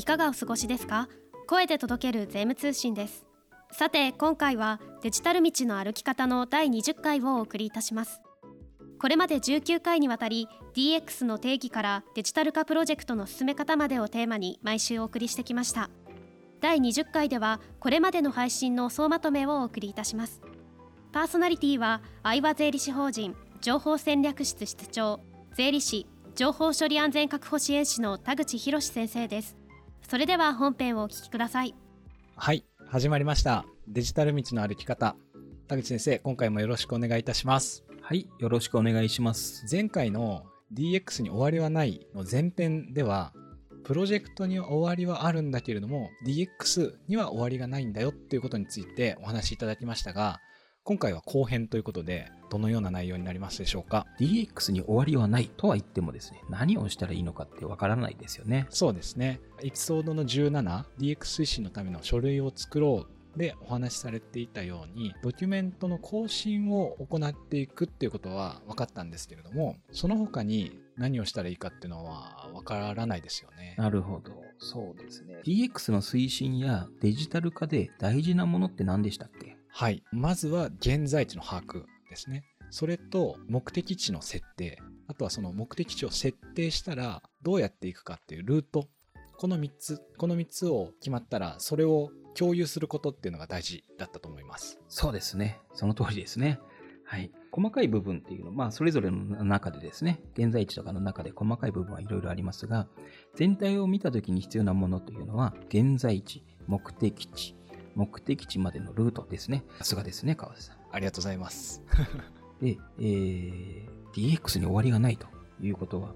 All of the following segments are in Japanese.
いかがお過ごしですか？声で届ける税務通信です。さて今回はデジタル道の歩き方の第20回をお送りいたします。これまで19回にわたり DX の定義からデジタル化プロジェクトの進め方までをテーマに毎週お送りしてきました。第20回ではこれまでの配信の総まとめをお送りいたします。パーソナリティは相場税理士法人情報戦略室室長税理士情報処理安全確保支援士の田口博先生です。それでは本編をお聞きください。はい始まりました。デジタル道の歩き方。田口先生今回もよろしくお願いいたします。はいよろしくお願いします。前回の DX に終わりはないの前編ではプロジェクトには終わりはあるんだけれども DX には終わりがないんだよっていうことについてお話しいただきましたが今回は後編ということでどのような内容になりますでしょうか？DX に終わりはないとは言ってもですね何をしたらいいのかってわからないですよね。そうですね。エピソードの 17DX 推進のための書類を作ろうでお話しされていたようにドキュメントの更新を行っていくっていうことは分かったんですけれどもその他に何をしたらいいかっていうのは分からないですよね。なるほど。そうですね。DX の推進やデジタル化で大事なものって何でしたっけ？はい。まずは現在地の把握ですね。それと目的地の設定。あとはその目的地を設定したらどうやっていくかっていうルート。この3つこの3つを決まったらそれを共有することっていうのが大事だったと思います。そうですね。その通りですね。はい。細かい部分っていうのは、まあ、それぞれの中でですね、現在地とかの中で細かい部分はいろいろありますが、全体を見たときに必要なものというのは、現在地、目的地、目的地までのルートですね。さすがですね、川瀬さん。ありがとうございますで、えー、DX に終わりがないということは、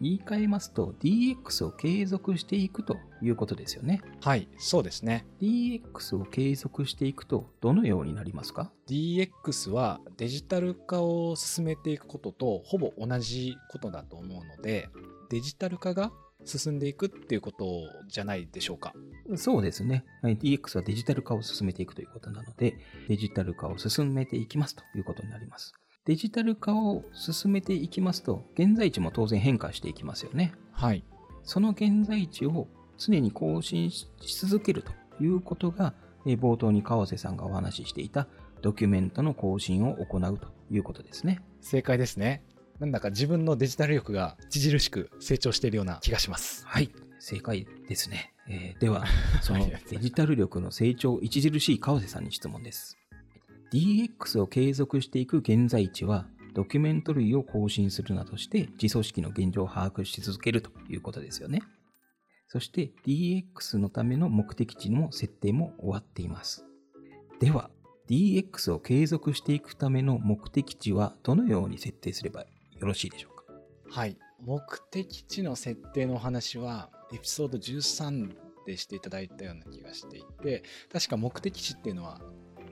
言い換えますと DX を継続していくということですよね。はい、そうですね。DX を継続していくとどのようになりますか？DX はデジタル化を進めていくこととほぼ同じことだと思うので、デジタル化が進んでいくっていうことじゃないでしょうか。そうですね。DX はデジタル化を進めていくということなので、デジタル化を進めていきますということになります。デジタル化を進めていきますと、現在地も当然変化していきますよね。はい。その現在地を常に更新し続けるということが、冒頭に川瀬さんがお話ししていたドキュメントの更新を行うということですね。正解ですね。なんだか自分のデジタル力が著しく成長しているような気がします。はい。正解ですね。えー、では、そのデジタル力の成長著しい川瀬さんに質問です。DX を継続していく現在地は、ドキュメント類を更新するなどして、自組織の現状を把握し続けるということですよね。そして DX のための目的地の設定も終わっています。では、DX を継続していくための目的地はどのように設定すればよろしいでしょうか？はい。目的地の設定のお話は、エピソード13でしていただいたような気がしていて、確か目的地っていうのは、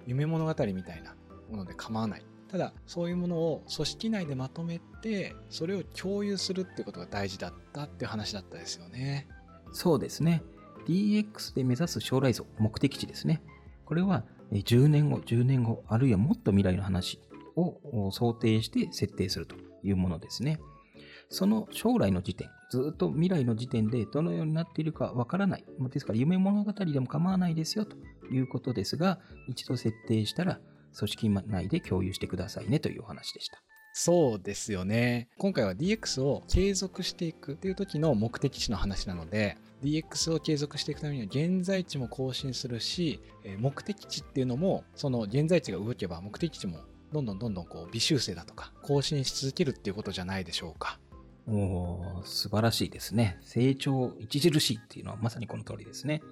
夢物語みたいなもので構わない。ただ、そういうものを組織内でまとめて、それを共有するってことが大事だったっていう話だったですよね。そうですね。DX で目指す将来像、目的地ですね。これは10年後、10年後、あるいはもっと未来の話を想定して設定するというものですね。その将来の時点、ずっと未来の時点でどのようになっているかわからない。ですから夢物語でも構わないですよということですが、一度設定したら組織内で共有してくださいねというお話でした。そうですよね。今回は DX を継続していくっていう時の目的地の話なので、DX を継続していくためには現在地も更新するし、目的地っていうのも、その現在地が動けば目的地もどんどんどんどんこう微修正だとか更新し続けるっていうことじゃないでしょうか。おー素晴らしいですね。成長著しいっていうのはまさにこの通りですね。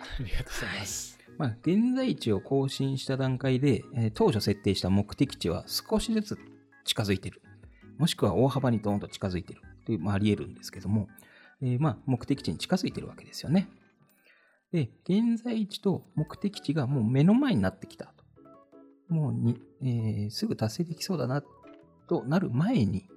ありがとうございます。はい、まあ、現在地を更新した段階で、えー、当初設定した目的地は少しずつ近づいている。もしくは大幅にドーンと近づいているという、まあ、あり得るんですけども、えー、まあ、目的地に近づいているわけですよね。で、現在地と目的地がもう目の前になってきたと。もうに、えー、すぐ達成できそうだなとなる前に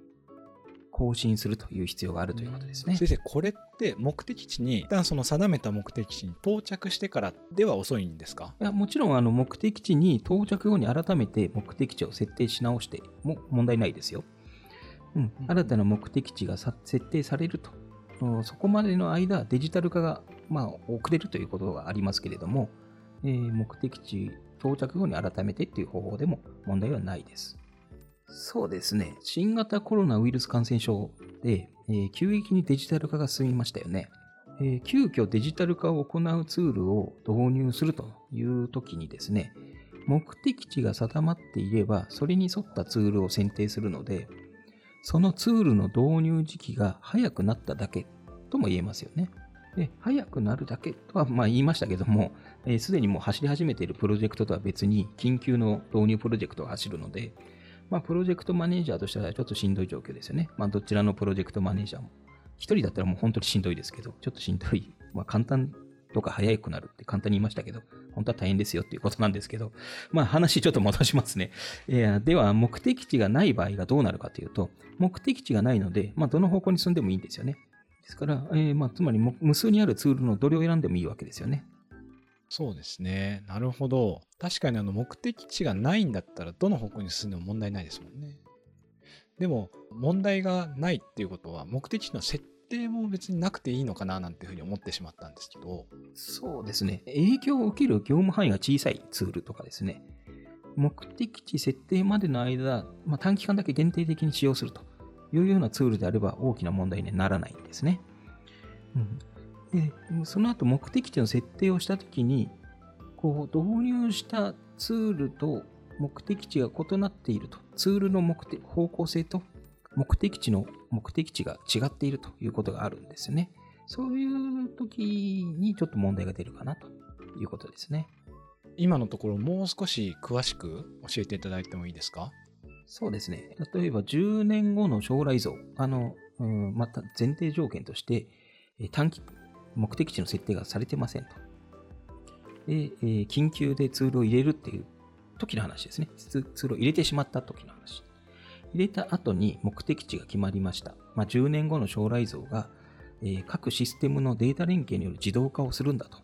更新するという必要があるということですね。先生、これって目的地に、一旦その定めた目的地に到着してからでは遅いんですか？いやもちろんあの目的地に到着後に改めて目的地を設定し直しても問題ないですよ。うん、新たな目的地が設定されると。そこまでの間、デジタル化がまあ、遅れるということがありますけれども、えー、目的地到着後に改めてっていう方法でも問題はないです。そうですね。新型コロナウイルス感染症で、えー、急激にデジタル化が進みましたよね。えー、急遽デジタル化を行うツールを導入するという時にですね、目的地が定まっていれば、それに沿ったツールを選定するので、そのツールの導入時期が早くなっただけとも言えますよね。で、早くなるだけとはまあ言いましたけども、す、えー、で、にもう走り始めているプロジェクトとは別に緊急の導入プロジェクトが走るので、まあ、プロジェクトマネージャーとしてはちょっとしんどい状況ですよね。まあ、どちらのプロジェクトマネージャーも。一人だったらもう本当にしんどいですけど、ちょっとしんどい。まあ、簡単とか早くなるって簡単に言いましたけど、本当は大変ですよっていうことなんですけど、まあ話ちょっと戻しますね。えでは、目的地がない場合がどうなるかというと、目的地がないので、まあどの方向に進んでもいいんですよね。ですから、えー、まあつまり無数にあるツールのどれを選んでもいいわけですよね。そうですね。なるほど。確かにあの目的地がないんだったら、どの方向に進んでも問題ないですもんね。でも、問題がないっていうことは、目的地の設定も別になくていいのかななんていうふうに思ってしまったんですけど。そうですね。影響を受ける業務範囲が小さいツールとかですね。目的地設定までの間、まあ、短期間だけ限定的に使用するというようなツールであれば大きな問題にはならないんですね。うん、でその後目的地の設定をしたときに、こう導入したツールと目的地が異なっていると。ツールの目的方向性と目的地の目的地が違っているということがあるんですよね。そういう時にちょっと問題が出るかなということですね。今のところもう少し詳しく教えていただいてもいいですか？そうですね。例えば10年後の将来像。あの、うん、また前提条件として、短期、目的地の設定がされてませんと。で、え緊急でツールを入れるっていう時の話ですね。ツールを入れてしまった時の話。入れた後に目的地が決まりました。まあ、10年後の将来像が、えー、各システムのデータ連携による自動化をするんだと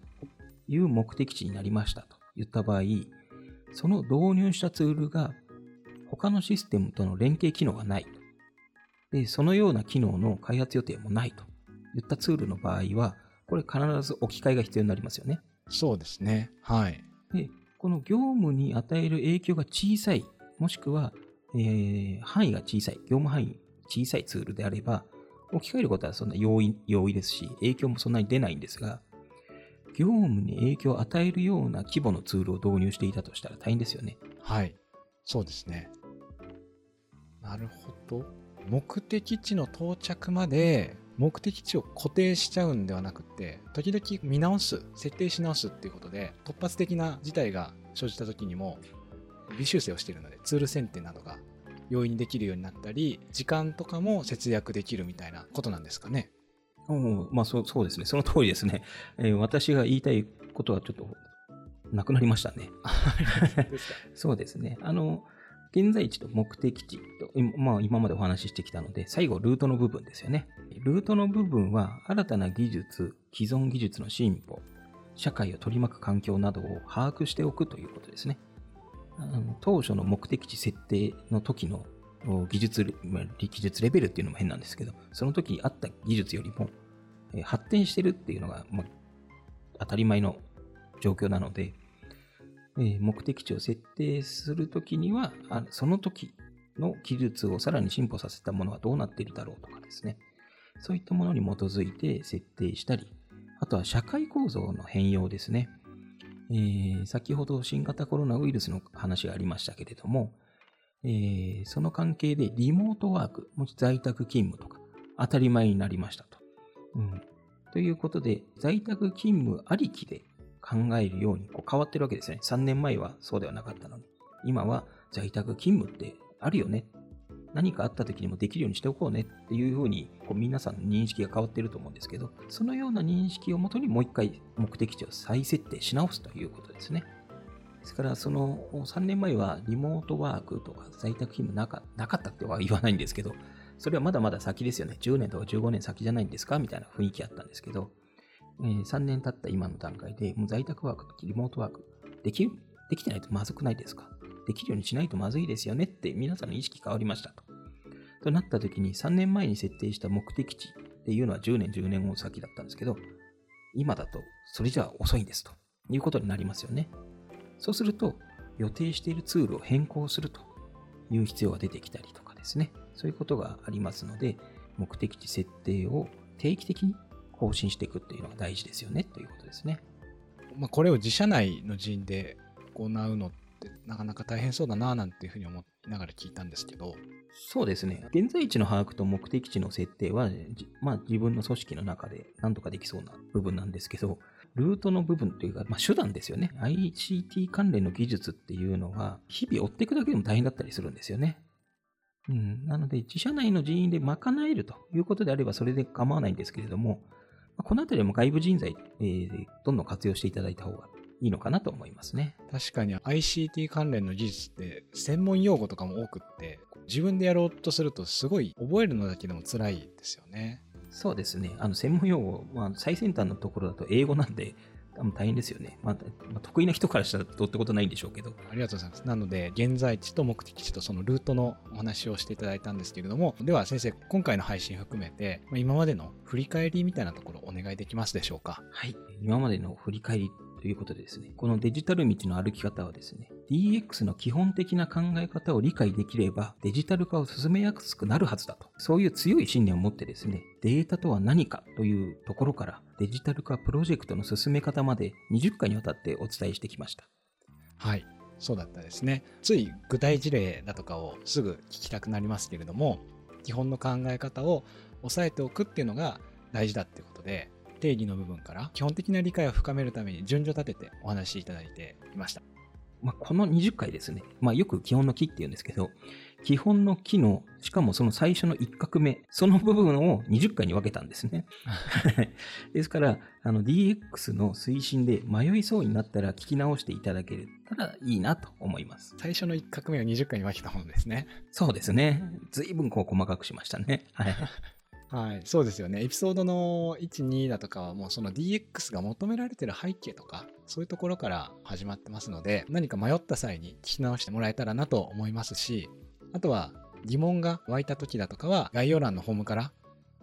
いう目的地になりましたと言った場合、その導入したツールが他のシステムとの連携機能がないと。で、そのような機能の開発予定もないといったツールの場合は、これ必ず置き換えが必要になりますよね。そうですね。はい。で、この業務に与える影響が小さい、もしくはえー、範囲が小さい、業務範囲小さいツールであれば、置き換えることはそんな容易容易ですし、影響もそんなに出ないんですが、業務に影響を与えるような規模のツールを導入していたとしたら大変ですよね。はい。そうですね。なるほど。目的地の到着まで目的地を固定しちゃうんではなくて、時々見直す、設定し直すっていうことで、突発的な事態が生じた時にも、微修正をしているので、ツール選定などが容易にできるようになったり、時間とかも節約できるみたいなことなんですかね。うん、まあそうそうですね。その通りですね。えー、私が言いたいことはちょっとなくなりましたね。そうですね。あの、現在地と目的地と、まあ、今までお話ししてきたので、最後、ルートの部分ですよね。ルートの部分は、新たな技術、既存技術の進歩、社会を取り巻く環境などを把握しておくということですね。当初の目的地設定の時の技術、技術レベルっていうのも変なんですけど、その時あった技術よりも発展してるっていうのが、まあ、当たり前の状況なので、目的地を設定するときには、その時の技術をさらに進歩させたものはどうなっているだろうとかですね。そういったものに基づいて設定したり、あとは社会構造の変容ですね。えー、先ほど新型コロナウイルスの話がありましたけれども、えー、その関係でリモートワーク、もし在宅勤務とか当たり前になりましたと。うん、ということで、在宅勤務ありきで考えるようにこう変わってるわけですね。3年前はそうではなかったのに。今は在宅勤務ってあるよね何かあった時にもできるようにしておこうねっていうふうにこう皆さんの認識が変わってると思うんですけど、そのような認識をもとにもう一回目的地を再設定し直すということですね。ですから、その3年前はリモートワークとか在宅勤務なかなかったっては言わないんですけど、それはまだまだ先ですよね。10年とか15年先じゃないんですか？みたいな雰囲気あったんですけど、え、3年経った今の段階で、もう在宅ワークとリモートワークできできてないとまずくないですか？できるようにしないとまずいですよねって皆さんの意識変わりましたと。となった時に3年前に設定した目的地っていうのは10年、10年後先だったんですけど、今だとそれじゃ遅いんですということになりますよね。そうすると、予定しているツールを変更するという必要が出てきたりとかですね。そういうことがありますので、目的地設定を定期的に更新していくっていうのが大事ですよねということですね。まあ、これを自社内の人員で行うのってなかなか大変そうだななんていうふうに思いながら聞いたんですけど。そうですね。現在地の把握と目的地の設定は、まあ自分の組織の中で何とかできそうな部分なんですけど、ルートの部分というか、まあ、手段ですよね。ICT 関連の技術っていうのは、日々追っていくだけでも大変だったりするんですよね。うん、なので、自社内の人員で賄えるということであれば、それで構わないんですけれども、このあたりも外部人材、えー、どんどん活用していただいた方がいいのかなと思いますね。確かに ICT 関連の技術って専門用語とかも多くって、自分でやろうとするとすごい覚えるのだけでも辛いですよね。そうですね。あの専門用語、まあ、最先端のところだと英語なんで、大変ですよね。まあ、まあ、得意な人からしたらどうってことないんでしょうけど。ありがとうございます。なので、現在地と目的地とそのルートのお話をしていただいたんですけれども、では先生、今回の配信含めて、今までの振り返りみたいなところお願いできますでしょうか？はい。今までの振り返りということでですね、このデジタル道の歩き方はですね、DX の基本的な考え方を理解できればデジタル化を進めやすくなるはずだと。そういう強い信念を持ってですね、データとは何かというところからデジタル化プロジェクトの進め方まで20回にわたってお伝えしてきました。はい。そうだったですね。つい具体事例だとかをすぐ聞きたくなりますけれども、基本の考え方を押さえておくっていうのが大事だっていうことで、定義の部分から基本的な理解を深めるために順序立ててお話しいただいていました。まあ、この20回ですね、まあ、よく基本の木って言うんですけど、基本の木の、しかもその最初の1画目、その部分を20回に分けたんですね。ですから、あの DX の推進で迷いそうになったら聞き直していただけたらいいなと思います。最初の1画目を20回に分けたものですね。そうですね。随分こう細かくしましたね。はい。はい、そうですよね。エピソードの1、2だとかはもうその DX が求められてる背景とか、そういうところから始まってますので、何か迷った際に聞き直してもらえたらなと思いますし、あとは疑問が湧いた時だとかは概要欄のフォームから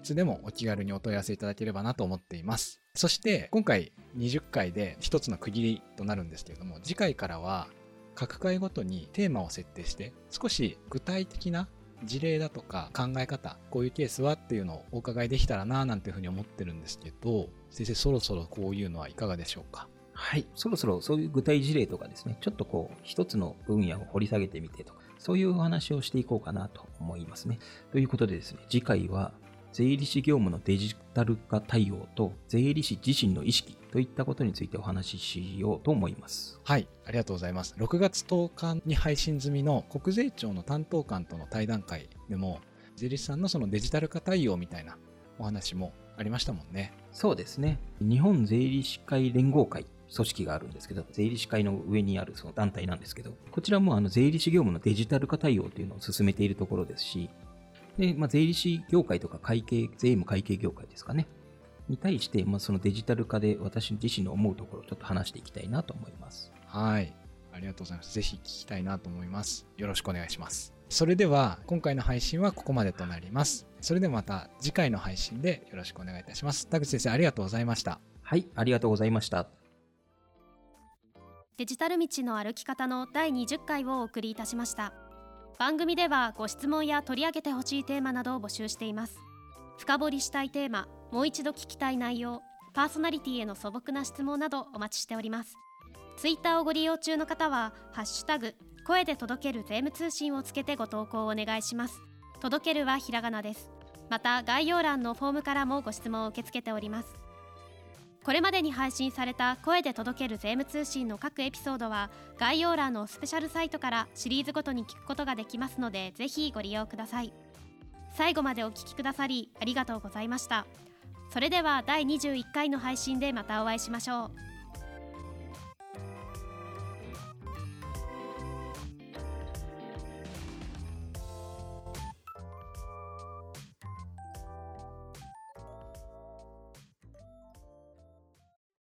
いつでもお気軽にお問い合わせいただければなと思っています。そして今回20回で一つの区切りとなるんですけれども、次回からは各回ごとにテーマを設定して少し具体的な事例だとか考え方、こういうケースはっていうのをお伺いできたらななんていうふうに思ってるんですけど、先生そろそろこういうのはいかがでしょうか？はい。そろそろそういう具体事例とかですね、ちょっとこう、一つの分野を掘り下げてみてとか、そういうお話をしていこうかなと思いますね。ということでですね、次回は税理士業務のデジタル化対応と税理士自身の意識といったことについてお話ししようと思います。はい、ありがとうございます。6月10日に配信済みの国税庁の担当官との対談会でも、税理士さんのそのデジタル化対応みたいなお話もありましたもんね。そうですね。日本税理士会連合会組織があるんですけど、税理士会の上にあるその団体なんですけど、こちらもあの税理士業務のデジタル化対応というのを進めているところですし、で、まあ、税理士業界とか会計、税務会計業界ですかね。に対して、まあ、そのデジタル化で私自身の思うところをちょっと話していきたいなと思います。はい。ありがとうございます。ぜひ聞きたいなと思います。よろしくお願いします。それでは、今回の配信はここまでとなります。それではまた次回の配信でよろしくお願いいたします。田口先生、ありがとうございました。はい、ありがとうございました。デジタル道の歩き方の第20回をお送りいたしました。番組ではご質問や取り上げてほしいテーマなどを募集しています。深掘りしたいテーマもう一度聞きたい内容パーソナリティへの素朴な質問などお待ちしております。ツイッターをご利用中の方はハッシュタグ声で届ける税務通信をつけてご投稿をお願いします。届けるはひらがなです。また概要欄のフォームからもご質問を受け付けております。これまでに配信された声で届ける税務通信の各エピソードは概要欄のスペシャルサイトからシリーズごとに聞くことができますのでぜひご利用ください。最後までお聞きくださりありがとうございました。それでは第21回の配信でまたお会いしましょう。